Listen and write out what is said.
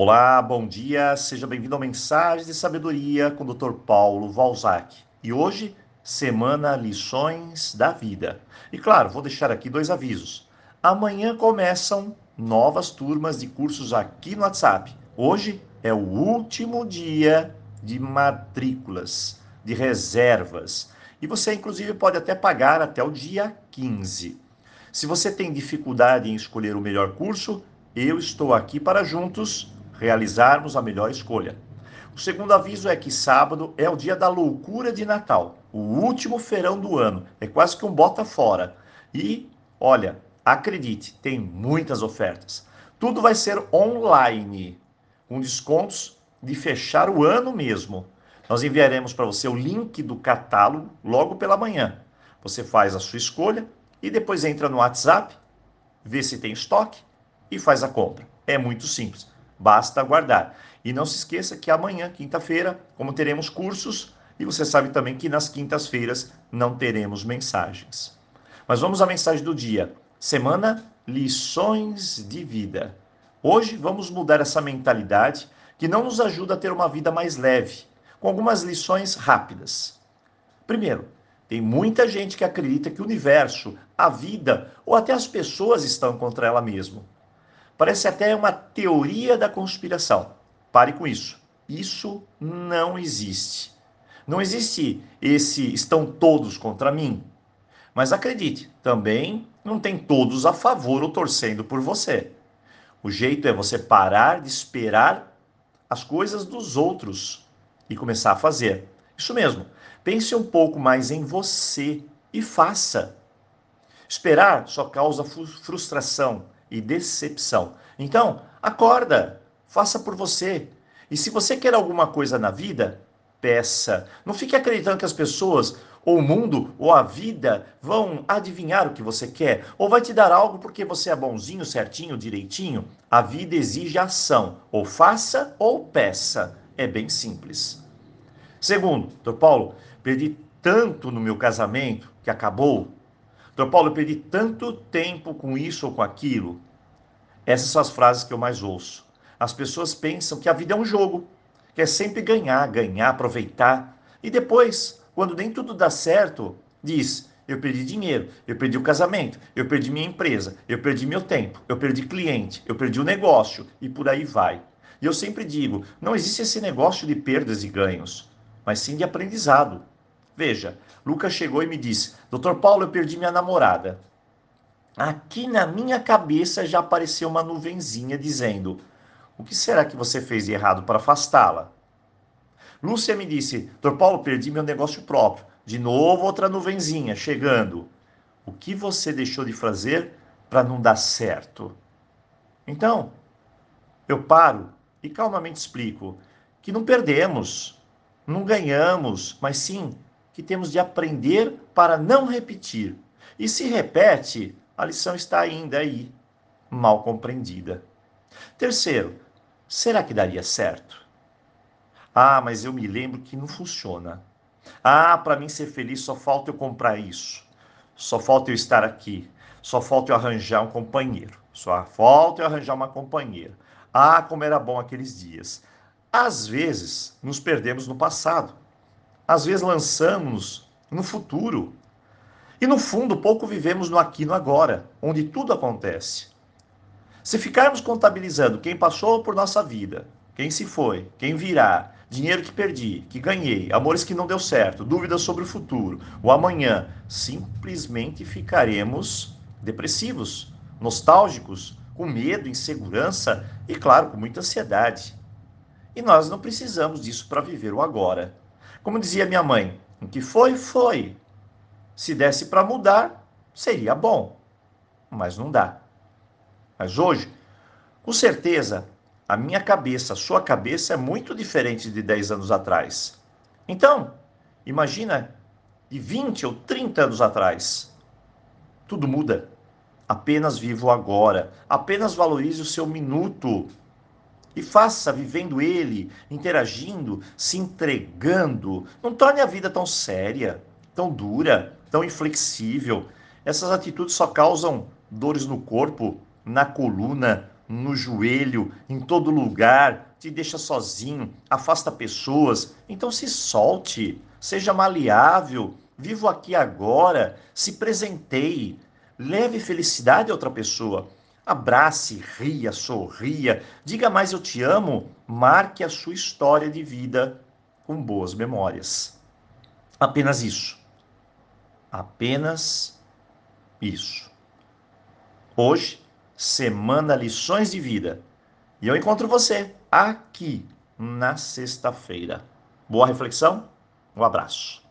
Olá, bom dia, seja bem-vindo ao Mensagem de Sabedoria com o Dr. Paulo Valzac. E hoje, semana Lições da Vida. E claro, vou deixar aqui dois avisos. Amanhã começam novas turmas de cursos aqui no WhatsApp. Hoje é o último dia de matrículas, de reservas. E você, inclusive, pode até pagar até o dia 15. Se você tem dificuldade em escolher o melhor curso, eu estou aqui para juntos realizarmos a melhor escolha. O segundo aviso é que sábado é o dia da loucura de Natal, o último feirão do ano. É quase que um bota fora. E, olha, acredite, tem muitas ofertas. Tudo vai ser online, com descontos de fechar o ano mesmo. Nós enviaremos para você o link do catálogo logo pela manhã. Você faz a sua escolha e depois entra no WhatsApp, vê se tem estoque e faz a compra. É muito simples. Basta aguardar. E não se esqueça que amanhã, quinta-feira, como teremos cursos, e você sabe também que nas quintas-feiras não teremos mensagens. Mas vamos à mensagem do dia. Semana Lições de Vida. Hoje vamos mudar essa mentalidade que não nos ajuda a ter uma vida mais leve, com algumas lições rápidas. Primeiro, tem muita gente que acredita que o universo, a vida ou até as pessoas estão contra ela mesma. Parece até uma teoria da conspiração. Pare com isso. Isso não existe. Não existe esse estão todos contra mim. Mas acredite, também não tem todos a favor ou torcendo por você. O jeito é você parar de esperar as coisas dos outros e começar a fazer. Isso mesmo. Pense um pouco mais em você e faça. Esperar só causa frustração e decepção. Então, acorda, faça por você. E se você quer alguma coisa na vida, peça. Não fique acreditando que as pessoas, ou o mundo, ou a vida vão adivinhar o que você quer, ou vai te dar algo porque você é bonzinho, certinho, direitinho. A vida exige ação. Ou faça ou peça. É bem simples. Segundo, doutor Paulo, perdi tanto no meu casamento que acabou Doutor Paulo, eu perdi tanto tempo com isso ou com aquilo. Essas são as frases que eu mais ouço. As pessoas pensam que a vida é um jogo, que é sempre ganhar, ganhar, aproveitar. E depois, quando nem tudo dá certo, diz: eu perdi dinheiro, eu perdi o casamento, eu perdi minha empresa, eu perdi meu tempo, eu perdi cliente, eu perdi o negócio e por aí vai. E eu sempre digo: não existe esse negócio de perdas e ganhos, mas sim de aprendizado. Veja, Lucas chegou e me disse: Doutor Paulo, eu perdi minha namorada. Aqui na minha cabeça já apareceu uma nuvenzinha dizendo: O que será que você fez de errado para afastá-la? Lúcia me disse: Doutor Paulo, perdi meu negócio próprio. De novo, outra nuvenzinha chegando. O que você deixou de fazer para não dar certo? Então, eu paro e calmamente explico que não perdemos, não ganhamos, mas sim que temos de aprender para não repetir. E se repete, a lição está ainda aí, mal compreendida. Terceiro, será que daria certo? Ah, mas eu me lembro que não funciona. Ah, para mim ser feliz só falta eu comprar isso. Só falta eu estar aqui. Só falta eu arranjar um companheiro. Só falta eu arranjar uma companheira. Ah, como era bom aqueles dias. Às vezes, nos perdemos no passado às vezes lançamos no futuro. E no fundo, pouco vivemos no aqui e no agora, onde tudo acontece. Se ficarmos contabilizando quem passou por nossa vida, quem se foi, quem virá, dinheiro que perdi, que ganhei, amores que não deu certo, dúvidas sobre o futuro, o amanhã, simplesmente ficaremos depressivos, nostálgicos, com medo, insegurança e, claro, com muita ansiedade. E nós não precisamos disso para viver o agora. Como dizia minha mãe, o que foi, foi. Se desse para mudar, seria bom, mas não dá. Mas hoje, com certeza, a minha cabeça, a sua cabeça é muito diferente de 10 anos atrás. Então, imagina de 20 ou 30 anos atrás. Tudo muda. Apenas viva agora. Apenas valorize o seu minuto e faça vivendo ele, interagindo, se entregando. Não torne a vida tão séria, tão dura, tão inflexível. Essas atitudes só causam dores no corpo, na coluna, no joelho, em todo lugar, te deixa sozinho, afasta pessoas. Então se solte, seja maleável, viva aqui agora, se presenteie, leve felicidade a outra pessoa. Abrace, ria, sorria, diga mais eu te amo, marque a sua história de vida com boas memórias. Apenas isso. Apenas isso. Hoje, semana Lições de Vida. E eu encontro você aqui na sexta-feira. Boa reflexão, um abraço.